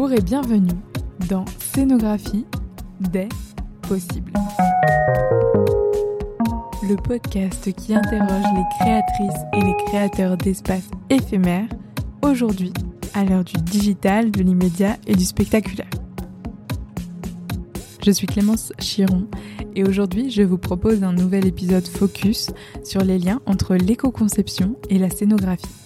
Bonjour et bienvenue dans Scénographie des possibles. Le podcast qui interroge les créatrices et les créateurs d'espaces éphémères, aujourd'hui à l'heure du digital, de l'immédiat et du spectaculaire. Je suis Clémence Chiron et aujourd'hui je vous propose un nouvel épisode focus sur les liens entre l'éco-conception et la scénographie.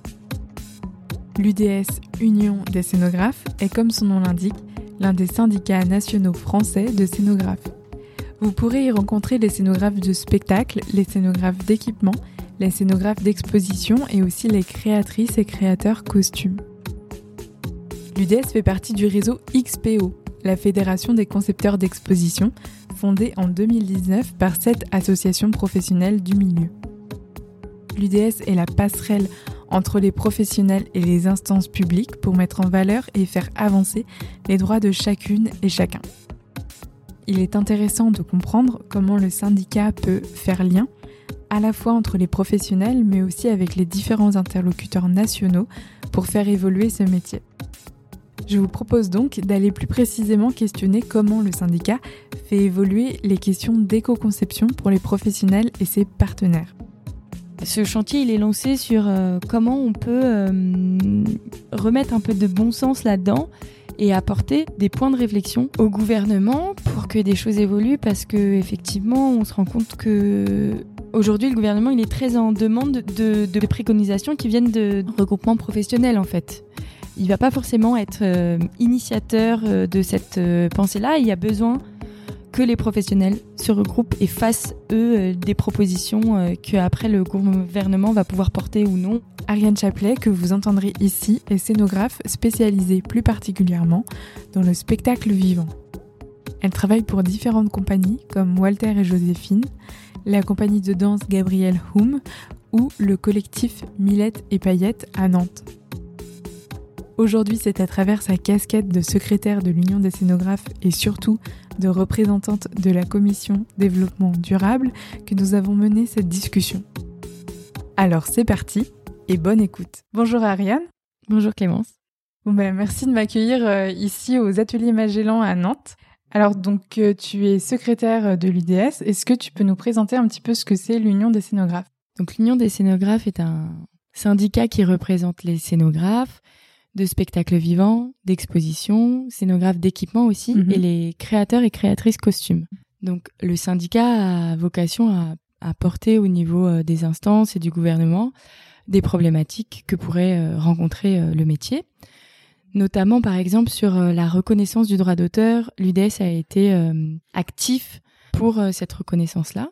L'UDS Union des scénographes est comme son nom l'indique l'un des syndicats nationaux français de scénographes. Vous pourrez y rencontrer les scénographes de spectacle, les scénographes d'équipement, les scénographes d'exposition et aussi les créatrices et créateurs costumes. L'UDS fait partie du réseau XPO, la Fédération des concepteurs d'exposition, fondée en 2019 par sept associations professionnelles du milieu. L'UDS est la passerelle entre les professionnels et les instances publiques pour mettre en valeur et faire avancer les droits de chacune et chacun. Il est intéressant de comprendre comment le syndicat peut faire lien à la fois entre les professionnels mais aussi avec les différents interlocuteurs nationaux pour faire évoluer ce métier. Je vous propose donc d'aller plus précisément questionner comment le syndicat fait évoluer les questions d'éco-conception pour les professionnels et ses partenaires. Ce chantier, il est lancé sur euh, comment on peut euh, remettre un peu de bon sens là-dedans et apporter des points de réflexion au gouvernement pour que des choses évoluent parce que effectivement, on se rend compte que aujourd'hui, le gouvernement, il est très en demande de, préconisations qui viennent de regroupements professionnels en fait. Il va pas forcément être euh, initiateur de cette pensée-là. Il y a besoin que les professionnels se regroupent et fassent, eux, euh, des propositions euh, que après le gouvernement va pouvoir porter ou non. Ariane Chaplet, que vous entendrez ici, est scénographe spécialisée plus particulièrement dans le spectacle vivant. Elle travaille pour différentes compagnies comme Walter et Joséphine, la compagnie de danse Gabriel Houm ou le collectif Millette et Paillettes à Nantes. Aujourd'hui, c'est à travers sa casquette de secrétaire de l'Union des scénographes et surtout de représentante de la commission développement durable que nous avons mené cette discussion. Alors c'est parti et bonne écoute. Bonjour Ariane. Bonjour Clémence. Ben, merci de m'accueillir euh, ici aux ateliers Magellan à Nantes. Alors donc euh, tu es secrétaire de l'UDS. Est-ce que tu peux nous présenter un petit peu ce que c'est l'Union des scénographes? Donc l'Union des scénographes est un syndicat qui représente les scénographes, de spectacles vivants, d'expositions, scénographes d'équipement aussi, mhm. et les créateurs et créatrices costumes. Donc le syndicat a vocation à, porter au niveau euh, des instances et du gouvernement des problématiques que pourrait euh, rencontrer euh, le métier. Notamment par exemple sur la reconnaissance du droit d'auteur, l'UDS a été actif pour cette reconnaissance-là.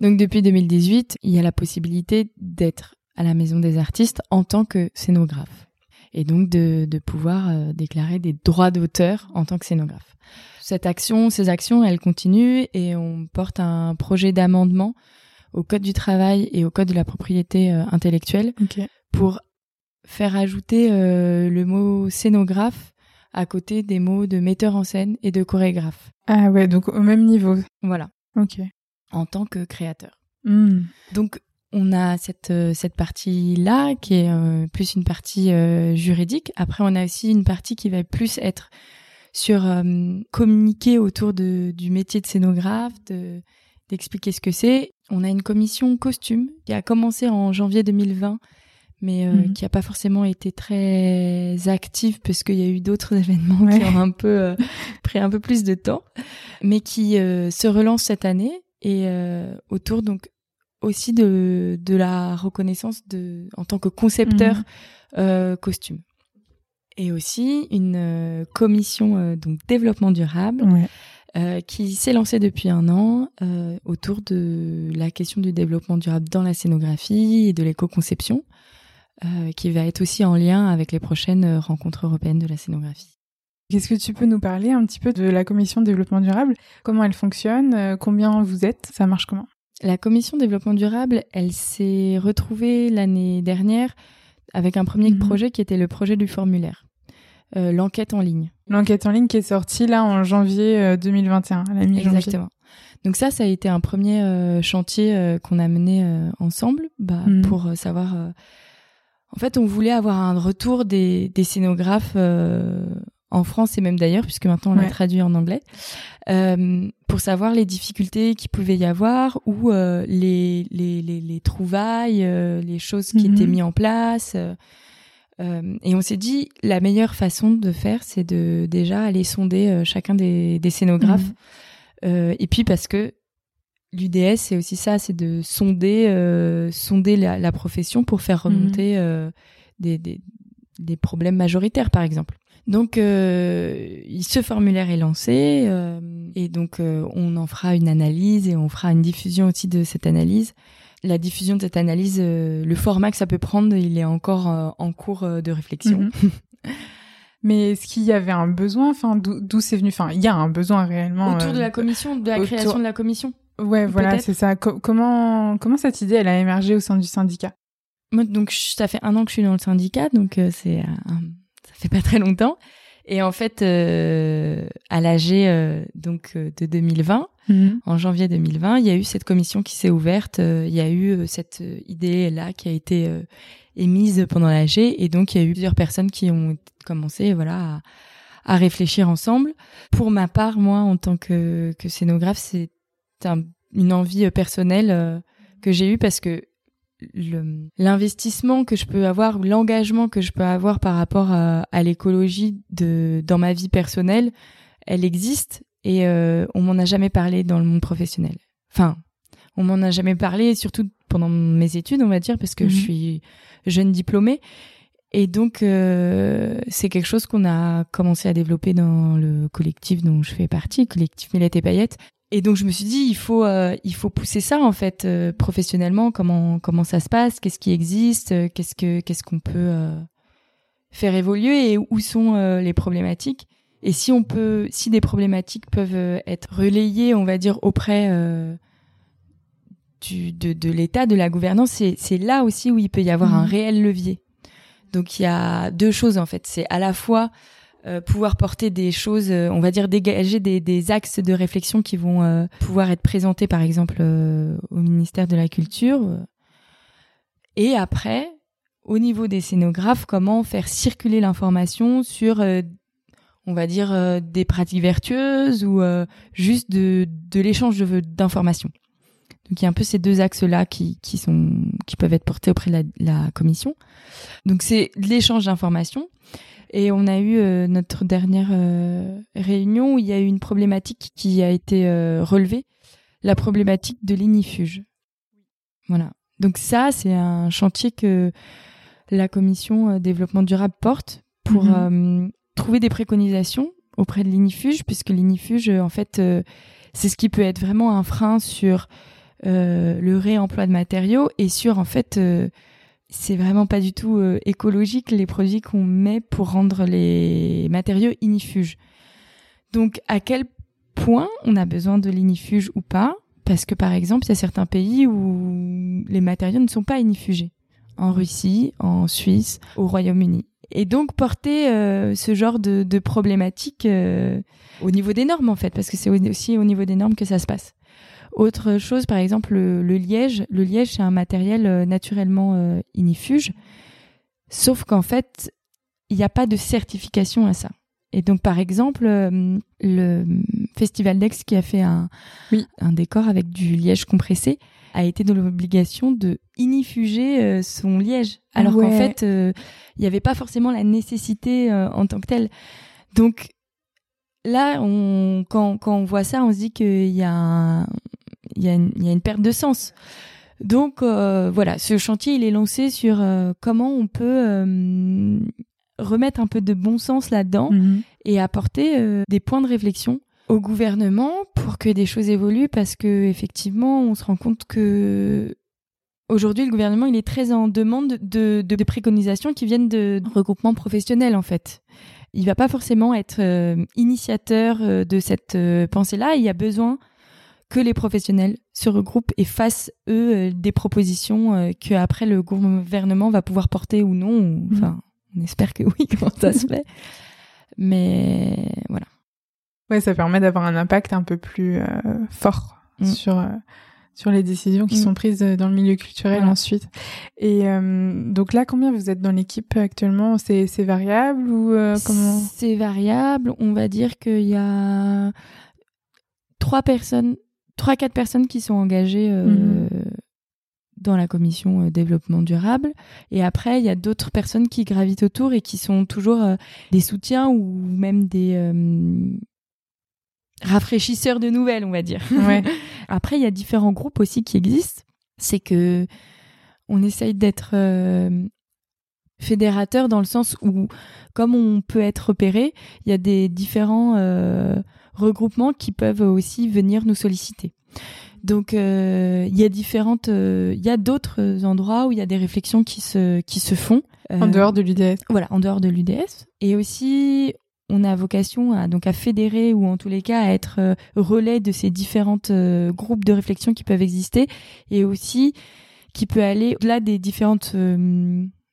Donc depuis 2018, il y a la possibilité d'être à la Maison des artistes en tant que scénographe et donc de, de pouvoir euh, déclarer des droits d'auteur en tant que scénographe. Cette action, ces actions, elles continuent et on porte un projet d'amendement au Code du travail et au Code de la propriété euh, intellectuelle pour faire ajouter euh, le mot scénographe à côté des mots de metteur en scène et de chorégraphe. Ah ouais, donc au même niveau. Voilà. Ok. En tant que créateur. Hmm. Donc on a cette euh, cette partie là qui est euh, plus une partie euh, juridique. Après, on a aussi une partie qui va plus être sur communiquer autour de, du métier de scénographe, d'expliquer ce que c'est. On a une commission costume qui a commencé en janvier 2020 mais mhm. qui n'a pas forcément été très active parce qu'il y a eu d'autres événements qui ont un peu pris un peu plus de temps, mais qui se relance cette année et autour donc aussi de, de la reconnaissance de, en tant que concepteur euh, costume. Et aussi une euh, commission euh, donc développement durable qui s'est lancée depuis un an autour de la question du développement durable dans la scénographie et de l'éco-conception, qui va être aussi en lien avec les prochaines rencontres européennes de la scénographie. Qu'est-ce que tu peux nous parler un petit peu de la commission développement durable? Comment elle fonctionne? Combien vous êtes? Ça marche comment? La commission développement durable, elle s'est retrouvée l'année dernière avec un premier mhm. projet qui était le projet du formulaire, euh, l'enquête en ligne. L'enquête en ligne qui est sortie là en janvier 2021, euh, à la mi-janvier. Exactement. Donc ça, ça a été un premier euh, chantier qu'on a mené ensemble bah, mhm. pour savoir. En fait, on voulait avoir un retour des, des scénographes en France et même d'ailleurs, puisque maintenant on l'a traduit en anglais, euh, pour savoir les difficultés qu'il pouvait y avoir ou euh, les, les, les, les, trouvailles, euh, les choses qui étaient mhm. mises en place. et on s'est dit, la meilleure façon de faire, c'est de déjà aller sonder chacun des, des scénographes. Mhm. et puis parce que l'UDS, c'est aussi ça, c'est de sonder, sonder la, la, profession pour faire mhm. remonter des, des, des problèmes majoritaires, par exemple. Donc, euh, ce formulaire est lancé euh, et donc euh, on en fera une analyse et on fera une diffusion aussi de cette analyse. La diffusion de cette analyse, le format que ça peut prendre, il est encore en cours de réflexion. Mhm. Mais est-ce qu'il y avait un besoin Enfin, d'où c'est venu? Enfin, il y a un besoin réellement autour de la commission, de la création de la commission. Ouais, voilà, c'est ça. comment comment cette idée elle a émergé au sein du syndicat? Moi, donc ça fait un an que je suis dans le syndicat, donc c'est un fait pas très longtemps. Et en fait, euh, à l'AG euh, donc euh, de 2020, mhm. en janvier 2020, il y a eu cette commission qui s'est ouverte. il y a eu cette idée là qui a été émise pendant l'AG, et donc il y a eu plusieurs personnes qui ont commencé, voilà, à, à réfléchir ensemble. Pour ma part, moi, en tant que, que scénographe, c'est une envie personnelle que j'ai eue parce que l'investissement que je peux avoir l'engagement que je peux avoir par rapport à, l'écologie de dans ma vie personnelle, elle existe et euh, on m'en a jamais parlé dans le monde professionnel. Enfin, on m'en a jamais parlé, surtout pendant mes études, on va dire, parce que je mhm. suis jeune diplômée. Et donc, euh, c'est quelque chose qu'on a commencé à développer dans le collectif dont je fais partie, collectif Millette et Paillettes, et donc je me suis dit il faut euh, il faut pousser ça en fait euh, professionnellement. Comment comment ça se passe? Qu'est-ce qui existe? Euh, qu'est-ce que qu'est-ce qu'on peut faire évoluer? Et où sont les problématiques? Et si on peut si des problématiques peuvent être relayées on va dire auprès du de, de l'État de la gouvernance c'est c'est là aussi où il peut y avoir un mmh. réel levier. Donc il y a deux choses en fait. C'est à la fois euh, pouvoir porter des choses, euh, on va dire dégager des, axes de réflexion qui vont euh, pouvoir être présentés par exemple au ministère de la Culture. Et après, au niveau des scénographes, comment faire circuler l'information sur, on va dire, des pratiques vertueuses ou juste de, de l'échange d'informations. Donc il y a un peu ces deux axes-là qui, qui, sont, qui peuvent être portés auprès de la, la commission. Donc c'est l'échange d'informations. Et on a eu euh, notre dernière euh, réunion où il y a eu une problématique qui a été euh, relevée, la problématique de l'inifuge. Voilà. Donc ça, c'est un chantier que la commission développement durable porte pour mhm. trouver des préconisations auprès de l'inifuge, puisque l'inifuge, en fait, c'est ce qui peut être vraiment un frein sur le réemploi de matériaux et sur, en fait, c'est vraiment pas du tout euh, écologique les produits qu'on met pour rendre les matériaux inifuges. Donc à quel point on a besoin de l'inifuge ou pas? Parce que par exemple, il y a certains pays où les matériaux ne sont pas inifugés. En Russie, en Suisse, au Royaume-Uni. Et donc porter euh, ce genre de, problématique euh, au niveau des normes en fait, parce que c'est aussi au niveau des normes que ça se passe. Autre chose, par exemple, le, liège. Le liège, c'est un matériel euh, naturellement euh, inifuge, sauf qu'en fait, il n'y a pas de certification à ça. Et donc, par exemple, euh, le Festival d'Aix qui a fait un, un décor avec du liège compressé a été dans l'obligation de inifuger son liège, alors qu'en fait, il n'y avait pas forcément la nécessité en tant que telle. Donc, là, on, quand, quand on voit ça, on se dit qu'il y a un, il y, a une perte de sens. Donc euh, voilà, ce chantier il est lancé sur euh, comment on peut euh, remettre un peu de bon sens là-dedans mhm. et apporter des points de réflexion au gouvernement pour que des choses évoluent parce que effectivement on se rend compte que aujourd'hui le gouvernement il est très en demande de, de, préconisations qui viennent de regroupements professionnels en fait. Il va pas forcément être initiateur de cette pensée-là. Il y a besoin que les professionnels se regroupent et fassent eux euh, des propositions euh, que après le gouvernement va pouvoir porter ou non. Mhm. Enfin, on espère que oui quand ça se fait. Mais voilà. Ouais, ça permet d'avoir un impact un peu plus euh, fort mm. sur sur les décisions qui mm. sont prises dans le milieu culturel ensuite. Et donc là, combien vous êtes dans l'équipe actuellement? C'est variable ou comment? C'est variable. On va dire qu'il y a trois personnes, trois quatre personnes qui sont engagées mm-hmm dans la commission euh, développement durable. Et après, il y a d'autres personnes qui gravitent autour et qui sont toujours euh, des soutiens ou même des euh, rafraîchisseurs de nouvelles, on va dire. après, il y a différents groupes aussi qui existent. C'est que on essaye d'être fédérateur dans le sens où, comme on peut être repéré, il y a des différents regroupements qui peuvent aussi venir nous solliciter. Donc euh, il y a différentes, euh, il y a d'autres endroits où il y a des réflexions qui se qui se font en dehors de l'UDS. Voilà, en dehors de l'UDS. Et aussi, on a vocation à donc à fédérer ou en tous les cas à être euh, relais de ces différentes groupes de réflexion qui peuvent exister et aussi qui peut aller au-delà des différentes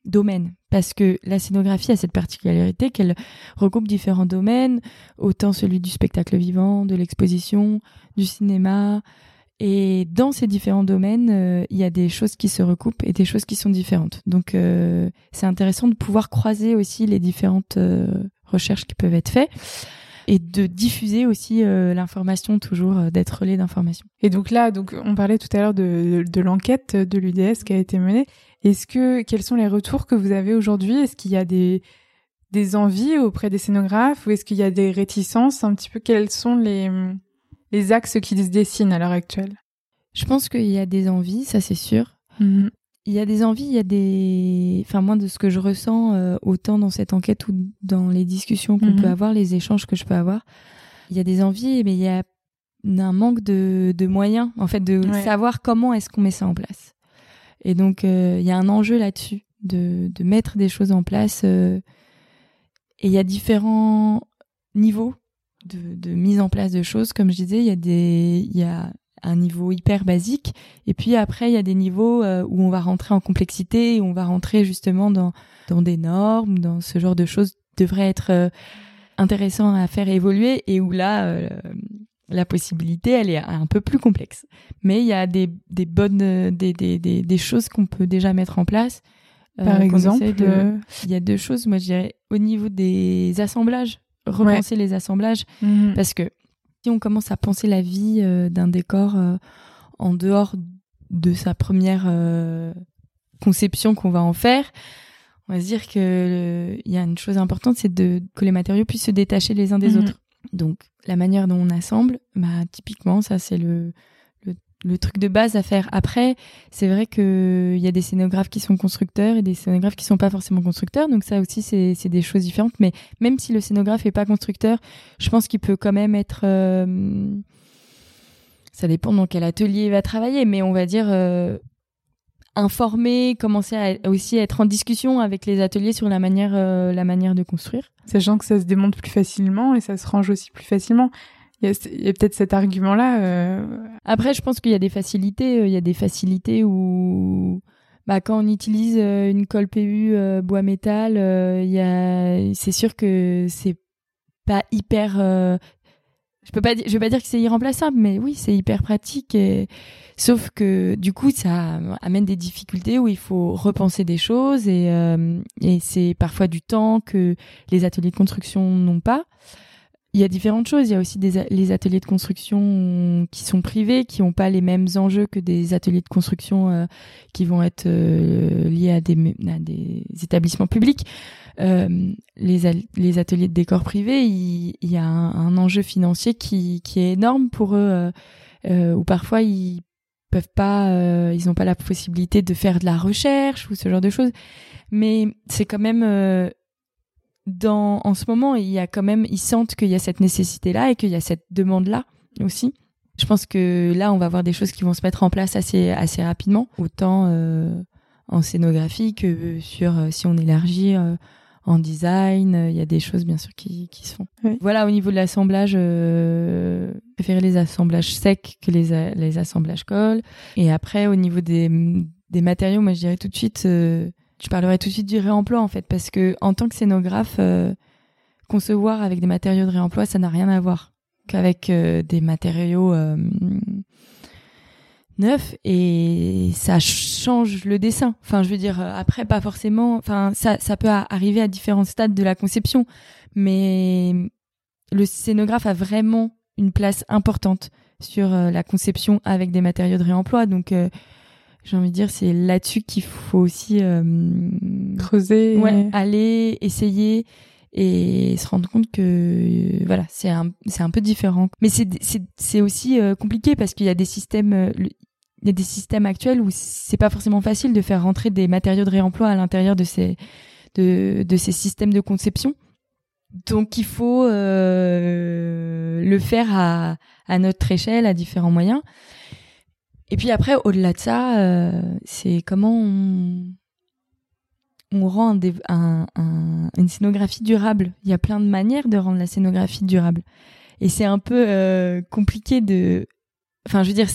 domaines parce que la scénographie a cette particularité qu'elle regroupe différents domaines, autant celui du spectacle vivant, de l'exposition, du cinéma, et dans ces différents domaines, euh, il y a des choses qui se recoupent et des choses qui sont différentes. Donc, euh, c'est intéressant de pouvoir croiser aussi les différentes euh, recherches qui peuvent être faites et de diffuser aussi l'information toujours d'être relais d'information. Et donc là, donc on parlait tout à l'heure de, de l'enquête de l'UDS qui a été menée. Est-ce que quels sont les retours que vous avez aujourd'hui? Est-ce qu'il y a des des envies auprès des scénographes ou est-ce qu'il y a des réticences? Un petit peu quels sont les les axes qui se dessinent à l'heure actuelle? Je pense qu'il y a des envies, ça c'est sûr. Mhm. Il y a des envies, il y a des. Enfin, moi, de ce que je ressens, euh, autant dans cette enquête ou dans les discussions qu'on peut mhm. avoir, les échanges que je peux avoir, il y a des envies, mais il y a un manque de, moyens, en fait, de savoir comment est-ce qu'on met ça en place. Et donc, euh, il y a un enjeu là-dessus, de, mettre des choses en place. Euh, et il y a différents niveaux de, mise en place de choses. Comme je disais, il y a un niveau hyper basique, et puis après il y a des niveaux euh, où on va rentrer en complexité, où on va rentrer justement dans des normes, dans ce genre de choses devrait être euh, intéressant à faire évoluer, et où là la possibilité elle est un peu plus complexe. Mais il y a des des bonnes des des des, des choses qu'on peut déjà mettre en place. Par exemple, il y a deux choses, moi je dirais, au niveau des assemblages repenser les assemblages. Mhm. Parce que si on commence à penser la vie euh, d'un décor euh, en dehors de sa première euh, conception qu'on va en faire, on va se dire que il y a une chose importante, c'est de que les matériaux puissent se détacher les uns des mhm. autres. Donc la manière dont on assemble, bah typiquement ça c'est le le truc de base à faire. Après, c'est vrai qu'il y a des scénographes qui sont constructeurs et des scénographes qui sont pas forcément constructeurs. Donc ça aussi, c'est des choses différentes. Mais même si le scénographe est pas constructeur, je pense qu'il peut quand même être... Euh, ça dépend dans quel atelier il va travailler, mais on va dire euh, informer, commencer à aussi être en discussion avec les ateliers sur la manière, euh, la manière de construire. Sachant que ça se démonte plus facilement et ça se range aussi plus facilement. Il y a, peut-être cet argument-là. Euh. Après, je pense qu'il y a des facilités. Euh, il y a des facilités où, bah, quand on utilise euh, une colle PU bois métal, il y a, c'est sûr que c'est pas hyper. Je peux pas je vais pas dire que c'est irremplaçable, mais oui, c'est hyper pratique. Sauf que du coup, ça amène des difficultés où il faut repenser des choses et, et c'est parfois du temps que les ateliers de construction n'ont pas il y a différentes choses. Il y a aussi des, les ateliers de construction qui sont privés, qui n'ont pas les mêmes enjeux que des ateliers de construction euh, qui vont être euh, liés à des, établissements publics. Euh, les, ateliers de décor privés, il, y a un, enjeu financier qui, est énorme pour eux, où parfois ils peuvent pas, ils n'ont pas la possibilité de faire de la recherche ou ce genre de choses. Mais c'est quand même dans, en ce moment, il y a quand même, ils sentent qu'il y a cette nécessité-là et qu'il y a cette demande-là aussi. Je pense que là, on va voir des choses qui vont se mettre en place assez, assez rapidement, autant euh, en scénographie que sur, euh, si on élargit euh, en design, il y a des choses bien sûr qui, qui se font. Voilà, au niveau de l'assemblage, euh, préférer les assemblages secs que les, les assemblages colle. Et après, au niveau des, des matériaux, moi je dirais tout de suite je parlerai tout de suite du réemploi en fait, parce que en tant que scénographe, euh, concevoir avec des matériaux de réemploi, ça n'a rien à voir qu'avec euh, des matériaux, euh, neuf et ça change le dessin. Enfin, je veux dire, après, pas forcément. Enfin, ça, ça peut arriver à différents stades de la conception, mais le scénographe a vraiment une place importante sur euh, la conception avec des matériaux de réemploi. Donc, euh, j'ai envie de dire, c'est là-dessus qu'il faut aussi euh, creuser, ouais, aller, essayer et se rendre compte que voilà, c'est un c'est un peu différent. Mais c'est c'est c'est aussi compliqué parce qu'il y a des systèmes il y a des systèmes actuels où c'est pas forcément facile de faire rentrer des matériaux de réemploi à l'intérieur de ces de de ces systèmes de conception. Donc il faut euh, le faire à, à notre échelle, à différents moyens. Et puis après, au-delà de ça, euh, c'est comment on, on rend un, un, une scénographie durable. Il y a plein de manières de rendre la scénographie durable. Et c'est un peu euh, compliqué de... Enfin, je veux dire,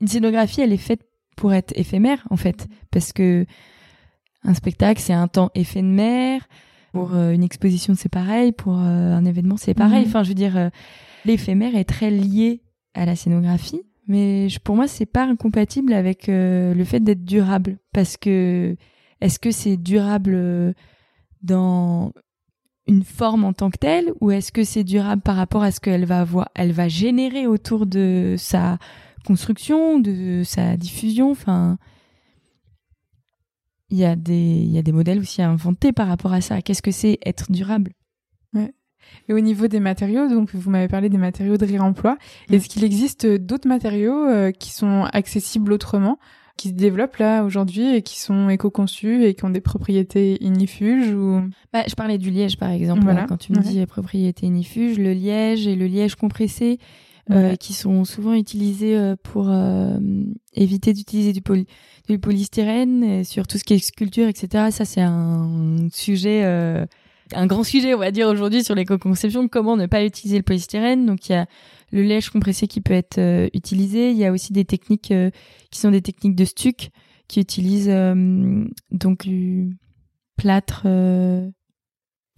une scénographie, elle est faite pour être éphémère, en fait. Parce que un spectacle, c'est un temps éphémère. Pour euh, une exposition, c'est pareil. Pour un événement, c'est pareil. Mhm. Enfin, je veux dire, l'éphémère est très lié à la scénographie. Mais pour moi, c'est pas incompatible avec le fait d'être durable. Parce que est-ce que c'est durable dans une forme en tant que telle ou est-ce que c'est durable par rapport à ce qu'elle va avoir, elle va générer autour de sa construction, de sa diffusion? Enfin, il y a des il y a des modèles aussi à inventer par rapport à ça. Qu'est-ce que c'est être durable? Et au niveau des matériaux, donc vous m'avez parlé des matériaux de réemploi. Mm. Est-ce qu'il existe d'autres matériaux euh, qui sont accessibles autrement, qui se développent là aujourd'hui et qui sont éco-conçus et qui ont des propriétés ignifuges ou? Bah, Je parlais du liège par exemple. Voilà. quand tu me dis propriété ignifuge, le liège et le liège compressé, euh, qui sont souvent utilisés euh, pour euh, éviter d'utiliser du, poly du polystyrène sur tout ce qui est sculpture, etc. Ça, c'est un sujet, un grand sujet, on va dire aujourd'hui sur l'éco-conception. Comment ne pas utiliser le polystyrène Donc, il y a le lèche compressé qui peut être utilisé. Il y a aussi des techniques qui sont des techniques de stuc qui utilisent donc du plâtre, de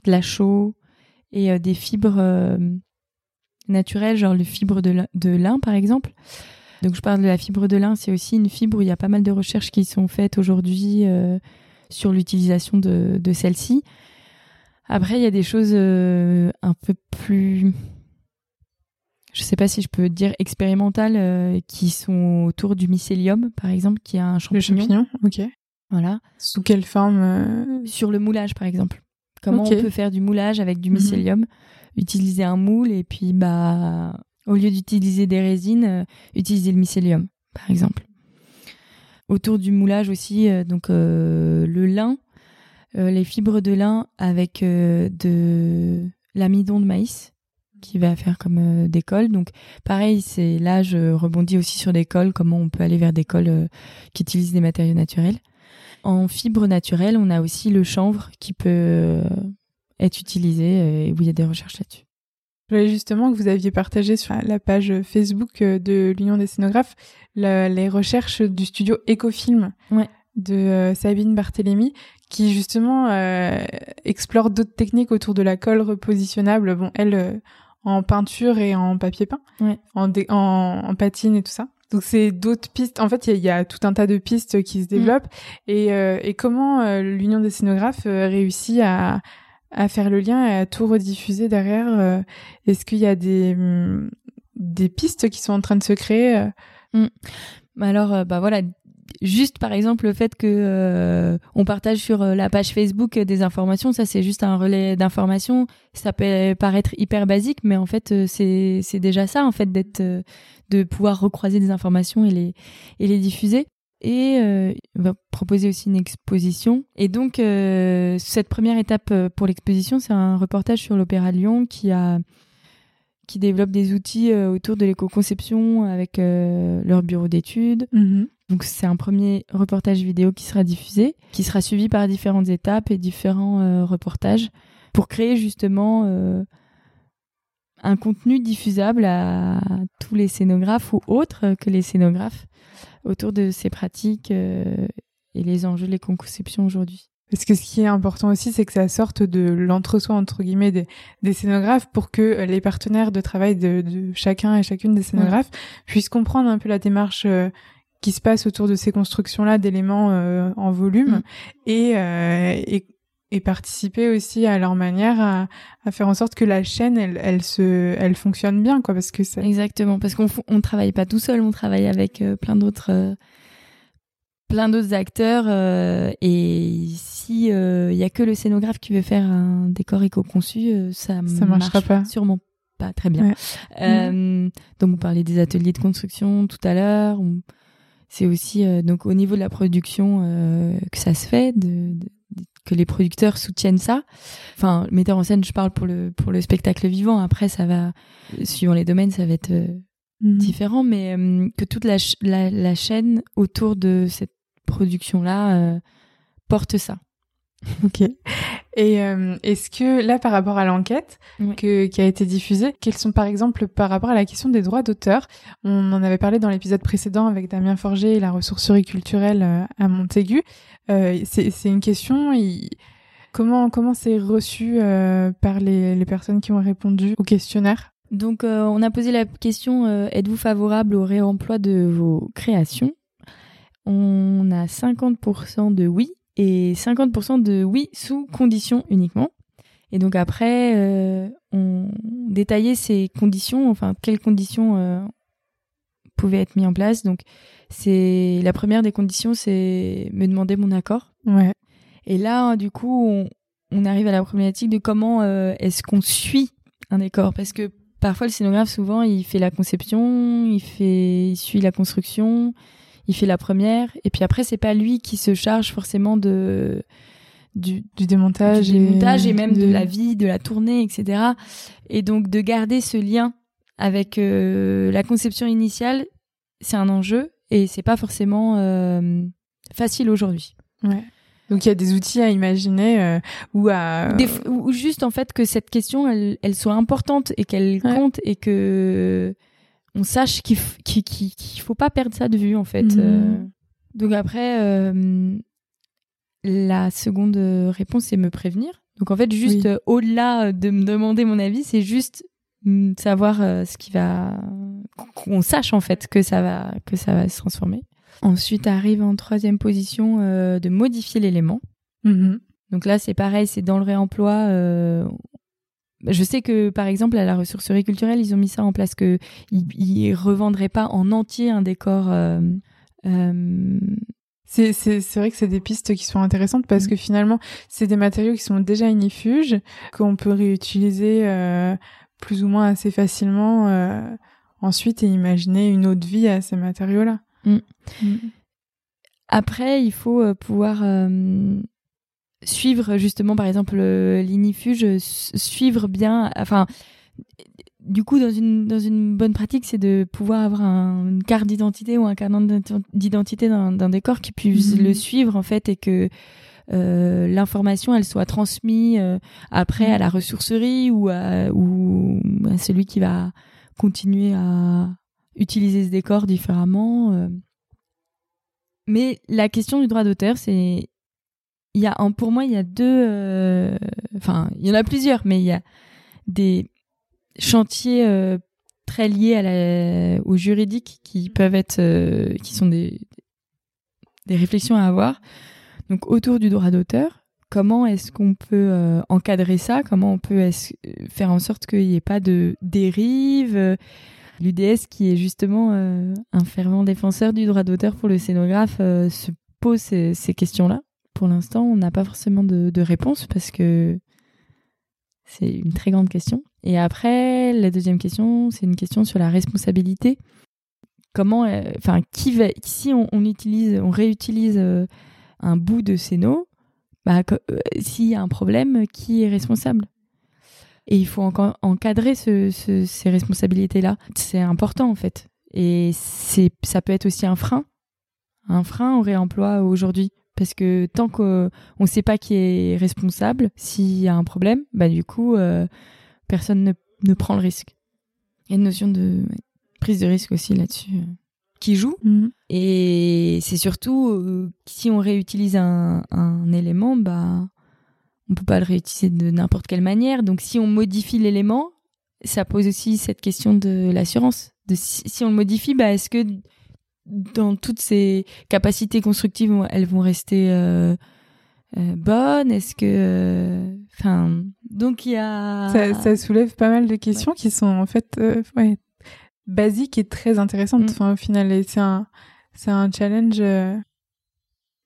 la chaux et des fibres naturelles, genre le fibre de lin, par exemple. Donc je parle de la fibre de lin, c'est aussi une fibre où il y a pas mal de recherches qui sont faites aujourd'hui euh, sur l'utilisation de celle-ci. Après, il y a des choses euh, un peu plus, je sais pas si je peux dire expérimentales, euh, qui sont autour du mycélium, par exemple, qui est un champignon. Le champignon, ok. Voilà. Sous quelle forme Sur le moulage, par exemple. Comment on peut faire du moulage avec du mhm. mycélium? Utiliser un moule et puis bah au lieu d'utiliser des résines, euh, utiliser le mycélium, par exemple. Autour du moulage aussi, euh, donc euh, le lin, les fibres de lin avec de l'amidon de maïs qui va faire comme des cols. Donc pareil, c'est là je rebondis aussi sur des cols, comment on peut aller vers des cols qui utilisent des matériaux naturels. En fibres naturelles, on a aussi le chanvre qui peut est utilisé euh, et où il y a des recherches là-dessus. Je voulais justement que vous aviez partagé sur la page Facebook euh, de l'Union des scénographes les recherches du studio Ecofilm de euh, Sabine Barthélémy qui justement explore d'autres techniques autour de la colle repositionnable. Bon, elle en peinture et en papier peint, en, en, patine et tout ça. Donc c'est d'autres pistes. En fait, il y, a tout un tas de pistes qui se mm. développent. Et, et, comment l'Union des scénographes réussit à, à faire le lien et à tout rediffuser derrière. Euh, est-ce qu'il y a des, mm, des pistes qui sont en train de se créer euh? Mm. Alors, euh, bah voilà, juste par exemple le fait que on partage sur la page Facebook des informations, ça c'est juste un relais d'informations. Ça peut paraître hyper basique, mais en fait c'est c'est déjà ça en fait d'être de pouvoir recroiser des informations et les et les diffuser et euh, on va proposer aussi une exposition. Et donc, euh, cette première étape euh, pour l'exposition, c'est un reportage sur l'Opéra Lyon qui a qui développe des outils autour de l'éco-conception avec leur bureau d'études. Mm-hmm. Donc c'est un premier reportage vidéo qui sera diffusé, qui sera suivi par différentes étapes et différents reportages pour créer justement un contenu diffusable à tous les scénographes ou autres que les scénographes autour de ces pratiques euh, et les enjeux de l'éco-conception aujourd'hui. Parce que ce qui est important aussi, c'est que ça sorte de l'entre-soi, entre guillemets, des, scénographes pour que les partenaires de travail de, chacun et chacune des scénographes puissent comprendre un peu la démarche euh, qui se passe autour de ces constructions-là d'éléments euh, en volume mm. euh, et, et, participer aussi à leur manière à, à, faire en sorte que la chaîne, elle, elle, se, elle fonctionne bien, quoi, parce que c'est... Exactement, parce qu'on on travaille pas tout seul, on travaille avec plein d'autres plein d'autres acteurs euh, et si il euh, y a que le scénographe qui veut faire un décor éco-conçu, euh, ça, ça marchera pas. Sûrement pas très bien. Mm. Donc on parlait des ateliers de construction tout à l'heure. C'est aussi donc au niveau de la production que ça se fait, de, que les producteurs soutiennent ça. Enfin, metteur en scène, je parle pour le pour le spectacle vivant. Après, ça va suivant les domaines, ça va être mm. différent, mais que toute la, la, la, chaîne autour de cette production-là euh, porte ça. Ok. Et euh, est-ce que là, par rapport à l'enquête que, qui a été diffusée, quels sont par exemple par rapport à la question des droits d'auteur On en avait parlé dans l'épisode précédent avec Damien Forger et la ressourcerie culturelle euh, à Montaigu. c'est une question. Comment comment c'est reçu par les, les personnes qui ont répondu au questionnaire? Donc, on a posé la question êtes-vous favorable au réemploi de vos créations? On a 50% de oui et 50% de oui sous conditions uniquement. Et donc après, euh, on détaillait ces conditions, enfin quelles conditions euh, pouvaient être mises en place. Donc c'est la première des conditions, c'est me demander mon accord. Ouais. Et là, du coup, on, arrive à la problématique de comment euh, est-ce qu'on suit un décor, parce que parfois le scénographe souvent il fait la conception, il fait, il suit la construction, il fait la première et puis après c'est pas lui qui se charge forcément de du, démontage, du démontage et, même de... la vie, de la tournée, etc. Et donc de garder ce lien avec euh, la conception initiale, c'est un enjeu et c'est pas forcément euh, facile aujourd'hui. Ouais. Donc il y a des outils à imaginer euh, ou à ou juste en fait que cette question elle, elle soit importante et qu'elle compte et que on sache qu'il qu'il faut pas perdre ça de vue en fait. Mhm. Euh. donc après, euh, la seconde réponse c'est me prévenir. Donc en fait, juste au-delà de me demander mon avis, c'est juste savoir ce qui va, qu'on sache en fait que ça va que ça va se transformer. Ensuite arrive en troisième position de modifier l'élément. Mhm. Donc là, c'est pareil, c'est dans le réemploi je sais que par exemple à la ressourcerie culturelle ils ont mis ça en place que ils, revendraient pas en entier un décor euh, euh, c'est vrai que c'est des pistes qui sont intéressantes parce mm. que finalement, c'est des matériaux qui sont déjà inifuges, qu'on peut réutiliser euh, plus ou moins assez facilement ensuite et imaginer une autre vie à ces matériaux-là. Mm. Mm. Après, il faut pouvoir suivre justement par exemple l'inifuge, suivre bien, enfin du coup, dans une, dans une bonne pratique, c'est de pouvoir avoir un, une carte d'identité ou un carnet d'identité d'un décor qui puisse mhm. le suivre, en fait, et que euh, l'information, elle soit transmise euh, après à la ressourcerie ou à, ou à celui qui va continuer à utiliser ce décor différemment. Euh. Mais la question du droit d'auteur, c'est il y a un, pour moi, il y a deux, euh, enfin, il y en a plusieurs, mais il y a des chantiers euh, très liés à la, au juridique qui peuvent être, euh, qui sont des, des réflexions à avoir. Donc autour du droit d'auteur, comment est-ce qu'on peut encadrer ça? Comment on peut faire en sorte qu'il n'y ait pas de dérive? L'UDS, qui est justement un fervent défenseur du droit d'auteur pour le scénographe, se pose ces questions-là pour l'instant, on n'a pas forcément de, réponse parce que c'est une très grande question. Et après, la deuxième question, c'est une question sur la responsabilité. Comment, euh, enfin, qui va, si on, utilise, on réutilise euh, un bout de scéno, bah, euh, s'il y a un problème, qui est responsable? Et il faut encore encadrer ces responsabilités-là. C'est important en fait. Et ça peut être aussi un frein, un frein au réemploi aujourd'hui parce que tant qu'on ne sait pas qui est responsable, s'il y a un problème, bah du coup, euh, personne ne, ne, prend le risque. Il y a une notion de prise de risque aussi là-dessus. Euh, qui joue. Mhm. Et c'est surtout euh, si on réutilise un, un élément, bah, on peut pas le réutiliser de n'importe quelle manière. Donc si on modifie l'élément, ça pose aussi cette question de l'assurance. De si, on le modifie, bah, est-ce que dans toutes ces capacités constructives, elles vont rester euh, euh, bonnes? Est-ce que, enfin, donc il y a ça, ça, soulève pas mal de questions qui sont en fait ouais, basiques et très intéressantes. Mm. Enfin, au final, c'est un c'est un challenge euh,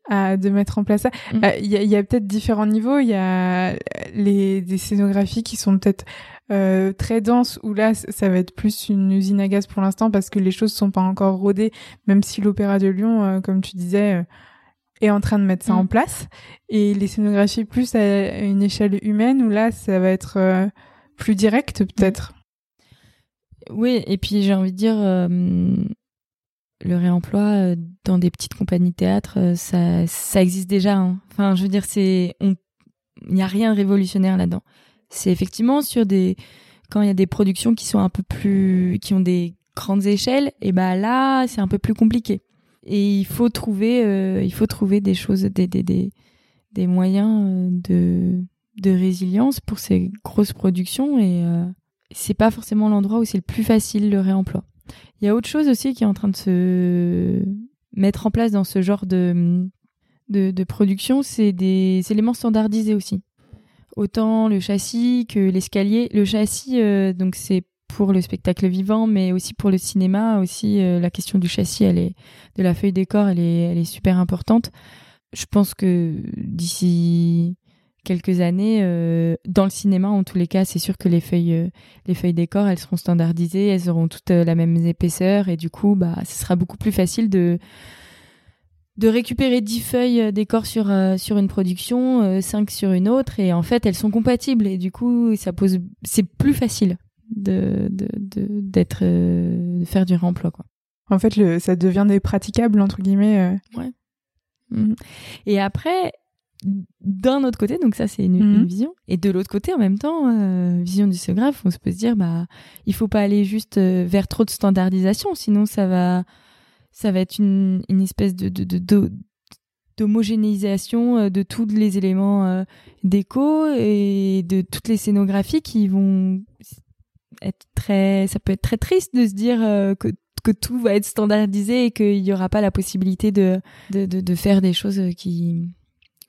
à de mettre en place ça. Mm. Euh, il y a, peut-être différents niveaux. Il y a les des scénographies qui sont peut-être euh, très denses où là ça va être plus une usine à gaz pour l'instant parce que les choses sont pas encore rodées. Même si l'Opéra de Lyon, euh, comme tu disais, est en train de mettre ça en mm. place. Et les scénographies plus à une échelle humaine où là ça va être plus direct peut-être. Oui, et puis j'ai envie de dire, le réemploi euh, dans des petites compagnies de théâtre, euh, ça, ça existe déjà. Hein. Enfin, je veux dire, c'est, il n'y a rien de révolutionnaire là-dedans. C'est effectivement sur des, quand il y a des productions qui sont un peu plus, qui ont des grandes échelles, et ben là, c'est un peu plus compliqué. Et il faut trouver, euh, il faut trouver des choses, des, des, des, des moyens de, de résilience pour ces grosses productions et c'est pas forcément l'endroit où c'est le plus facile le réemploi. Il y a autre chose aussi qui est en train de se mettre en place dans ce genre de, de, production, c'est des éléments standardisés aussi. Autant le châssis que l'escalier. Le châssis, euh, donc c'est pour le spectacle vivant, mais aussi pour le cinéma. Aussi, euh, la question du châssis, elle est de la feuille décor, elle est, elle est super importante. Je pense que d'ici quelques années. Euh, dans le cinéma, en tous les cas, c'est sûr que les feuilles, euh, les feuilles décor, elles seront standardisées, elles auront toutes euh, la même épaisseur et du coup, bah, ce sera beaucoup plus facile de de récupérer 10 feuilles décor sur sur une production, 5 sur une autre et en fait, elles sont compatibles et du coup, ça pose c'est plus facile de d'être de, faire du réemploi quoi. En fait, le, ça devient des praticables entre guillemets. Ouais. Mmh. Et après, d'un autre côté, donc ça c'est une, mhm. vision, et de l'autre côté en même temps, euh, vision du scénographe, on se peut se dire bah il faut pas aller juste euh, vers trop de standardisation, sinon ça va ça va être une, une espèce de, de, de, d'homogénéisation euh, de tous les éléments déco et de toutes les scénographies qui vont être très ça peut être très triste de se dire que que tout va être standardisé et qu'il n'y aura pas la possibilité de, de, de, de faire des choses qui,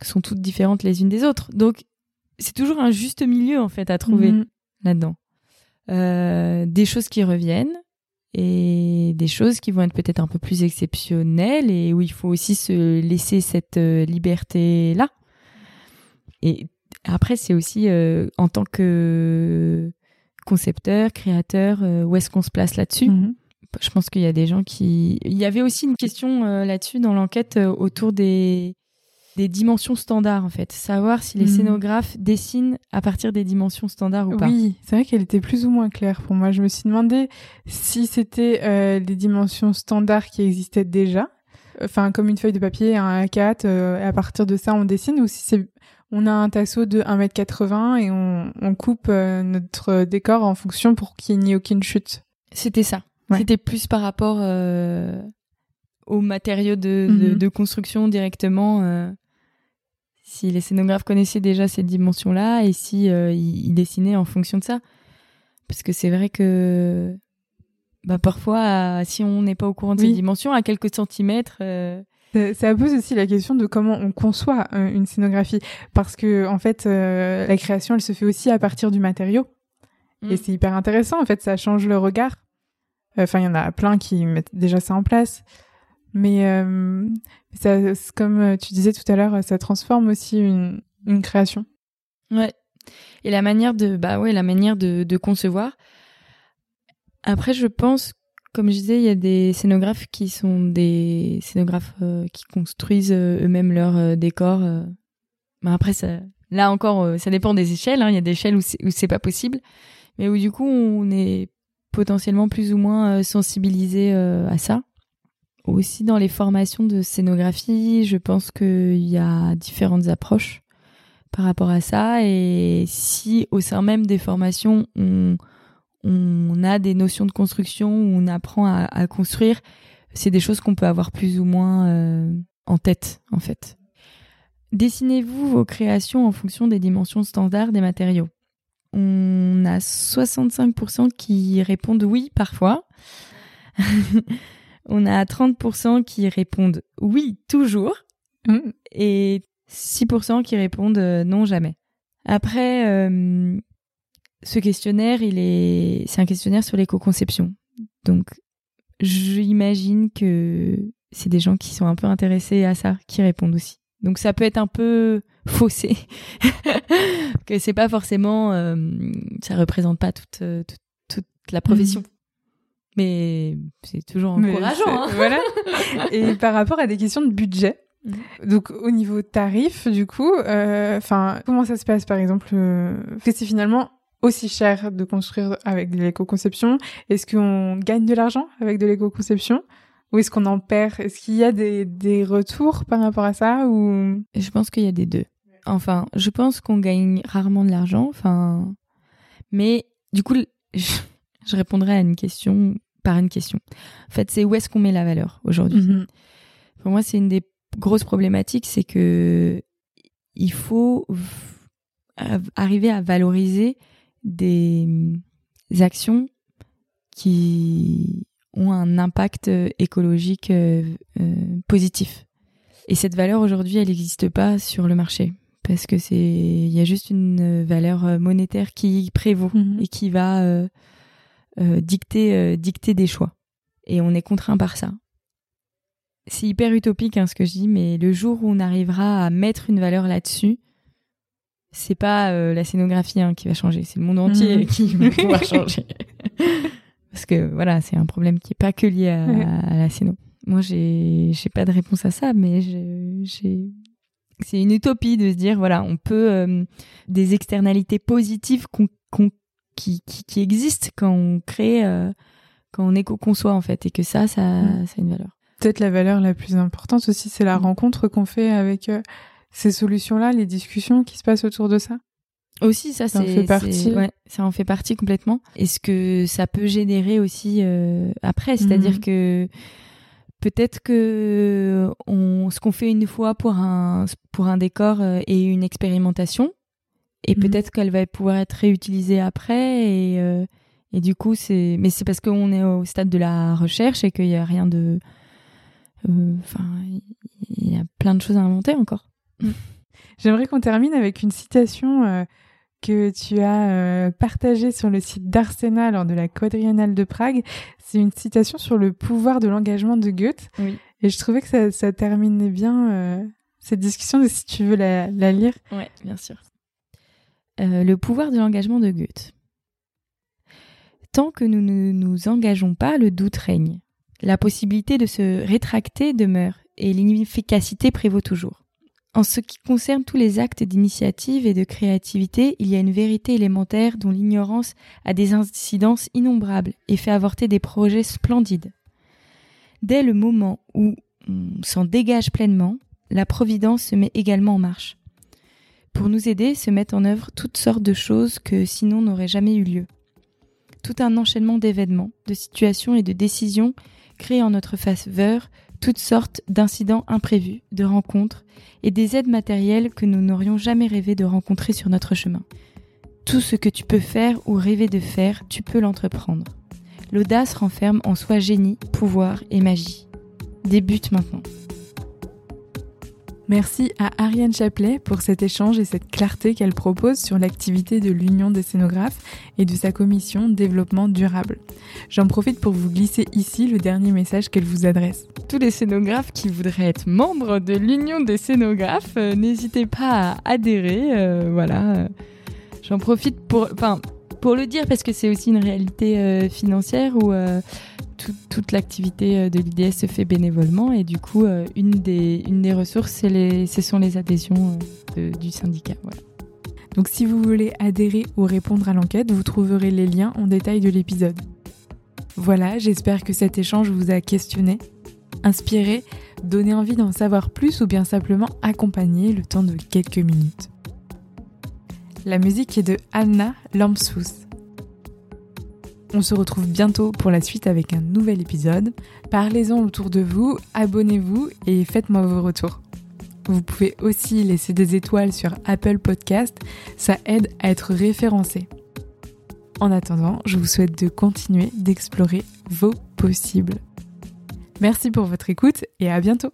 sont toutes différentes les unes des autres. Donc, c'est toujours un juste milieu, en fait, à trouver mhm. là-dedans. Euh, des choses qui reviennent et des choses qui vont être peut-être un peu plus exceptionnelles et où il faut aussi se laisser cette euh, liberté-là. Et après, c'est aussi euh, en tant que concepteur, créateur, où est-ce qu'on se place là-dessus? Mhm. Je pense qu'il y a des gens qui... Il y avait aussi une question là-dessus dans l'enquête autour des des dimensions standards en fait, savoir si les hmm. scénographes dessinent à partir des dimensions standards ou pas. Oui, c'est vrai qu'elle était plus ou moins claire pour moi. Je me suis demandé si c'était euh, les dimensions standards qui existaient déjà, enfin comme une feuille de papier, un A4, euh, à partir de ça on dessine, ou si c'est on a un tasseau de 1m80 et on, on coupe euh, notre décor en fonction pour qu'il n'y ait aucune chute. C'était ça. C'était plus par rapport aux matériaux de, de, mhm. de construction directement si les scénographes connaissaient déjà ces dimensions-là et si euh, ils, dessinaient en fonction de ça. Parce que c'est vrai que bah, parfois, si on n'est pas au courant de ces dimensions, à quelques centimètres. Euh, ça pose aussi la question de comment on conçoit euh, une scénographie, parce que en fait, la création, elle se fait aussi à partir du matériau, et mm. c'est hyper intéressant. En fait, ça change le regard. Enfin, il y en a plein qui mettent déjà ça en place. Mais euh, ça, comme euh, tu disais tout à l'heure, ça transforme aussi une, une création. Ouais. Et la manière de, bah ouais, la manière de, de concevoir. Après, je pense, comme je disais, il y a des scénographes qui sont des scénographes euh, qui construisent eux-mêmes leurs décors. Mais après, ça, là encore, ça dépend des échelles. Hein. Il y a des échelles où c'est pas possible, mais où du coup, on est potentiellement plus ou moins sensibilisé à ça aussi dans les formations de scénographie, je pense qu'il y a différentes approches par rapport à ça. Et si au sein même des formations, on, on a des notions de construction on apprend à, construire, c'est des choses qu'on peut avoir plus ou moins en tête, en fait. Dessinez-vous vos créations en fonction des dimensions standards des matériaux. On a 65% qui répondent oui parfois. on a 30% qui répondent oui toujours. Mm. Et 6% qui répondent euh, non jamais. Après, euh, ce questionnaire, il est, c'est un questionnaire sur l'éco-conception. Donc, j'imagine que c'est des gens qui sont un peu intéressés à ça qui répondent aussi. Donc ça peut être un peu faussé, que c'est pas forcément, euh, ça représente pas toute, toute, la profession. Mm. Mais c'est toujours encourageant. Hein. Voilà. Et par rapport à des questions de budget, Mhm. Donc au niveau tarif, du coup, euh, enfin, comment ça se passe par exemple euh, que c'est finalement aussi cher de construire avec de l'éco-conception Est-ce qu'on gagne de l'argent avec de l'éco-conception ou est-ce qu'on en perd? Est-ce qu'il y a des, des retours par rapport à ça ou? Je pense qu'il y a des deux. Enfin, je pense qu'on gagne rarement de l'argent. Enfin, mais du coup, je, je, répondrai à une question par une question. En fait, c'est où est-ce qu'on met la valeur aujourd'hui? Mhm. Pour moi, c'est une des grosse problématique, c'est que il faut arriver à valoriser des actions qui ont un impact écologique euh, euh, positif. Et cette valeur aujourd'hui, elle n'existe pas sur le marché parce que c'est il y a juste une valeur monétaire qui prévaut mhm. et qui va euh, dicter dicter des choix. Et on est contraint par ça c'est hyper utopique hein, ce que je dis, mais le jour où on arrivera à mettre une valeur là-dessus, c'est pas euh, la scénographie hein, qui va changer, c'est le monde entier mhm. qui va pouvoir changer. Parce que voilà, c'est un problème qui est pas que lié à, la scéno. Moi, j'ai j'ai pas de réponse à ça, mais j'ai c'est une utopie de se dire voilà, on peut euh, des externalités positives qui, qui, qui existent quand on crée, euh, quand on éco-conçoit en fait, et que ça, ça, mm. ça a une valeur. Peut-être la valeur la plus importante aussi, c'est la mm. rencontre qu'on fait avec euh, ces solutions-là, les discussions qui se passent autour de ça. Aussi, ça, ça en fait partie. Ouais, ça en fait partie complètement. Et ce que ça peut générer aussi euh, après, c'est-à-dire mm. que peut-être que on, ce qu'on fait une fois pour un pour un décor est une expérimentation, et mm. peut-être qu'elle va pouvoir être réutilisée après et et du coup c'est mais c'est parce qu'on est au stade de la recherche et qu'il y a rien de euh, enfin, il y a plein de choses à inventer encore. Mm. J'aimerais qu'on termine avec une citation euh, que tu as euh, partagée sur le site d'Arsena lors de la quadriennale de Prague. C'est une citation sur le pouvoir de l'engagement de Goethe. Et je trouvais que ça, ça terminait bien cette discussion, si tu veux la, la lire. Oui, bien sûr. Le pouvoir de l'engagement de Goethe. Tant que nous ne nous engageons pas, le doute règne. La possibilité de se rétracter demeure et l'inefficacité prévaut toujours. En ce qui concerne tous les actes d'initiative et de créativité, il y a une vérité élémentaire dont l'ignorance a des incidences innombrables et fait avorter des projets splendides. Dès le moment où on s'en dégage pleinement, la Providence se met également en marche. Pour nous aider, se mettent en œuvre toutes sortes de choses que sinon n'auraient jamais eu lieu. Tout un enchaînement d'événements, de situations et de décisions créer en notre faveur toutes sortes d'incidents imprévus, de rencontres et des aides matérielles que nous n'aurions jamais rêvé de rencontrer sur notre chemin. Tout ce que tu peux faire ou rêver de faire, tu peux l'entreprendre. L'audace renferme en soi génie, pouvoir et magie. Débute maintenant. Merci à Ariane Chaplet pour cet échange et cette clarté qu'elle propose sur l'activité de l'Union des scénographes et de sa commission développement durable. J'en profite pour vous glisser ici le dernier message qu'elle vous adresse. Tous les scénographes qui voudraient être membres de l'Union des scénographes, euh, n'hésitez pas à adhérer. Euh, voilà. J'en profite pour, pour le dire parce que c'est aussi une réalité euh, financière où toute l'activité euh, de l'IDS se fait bénévolement et du coup, euh, une, des, ressources, ce sont les adhésions euh, du syndicat. Donc si vous voulez adhérer ou répondre à l'enquête, vous trouverez les liens en détail de l'épisode. Voilà, j'espère que cet échange vous a questionné, inspiré, donné envie d'en savoir plus ou bien simplement accompagné le temps de quelques minutes. La musique est de Anna Lampsous. On se retrouve bientôt pour la suite avec un nouvel épisode. Parlez-en autour de vous, abonnez-vous et faites-moi vos retours. Vous pouvez aussi laisser des étoiles sur Apple Podcast, ça aide à être référencé. En attendant, je vous souhaite de continuer d'explorer vos possibles. Merci pour votre écoute et à bientôt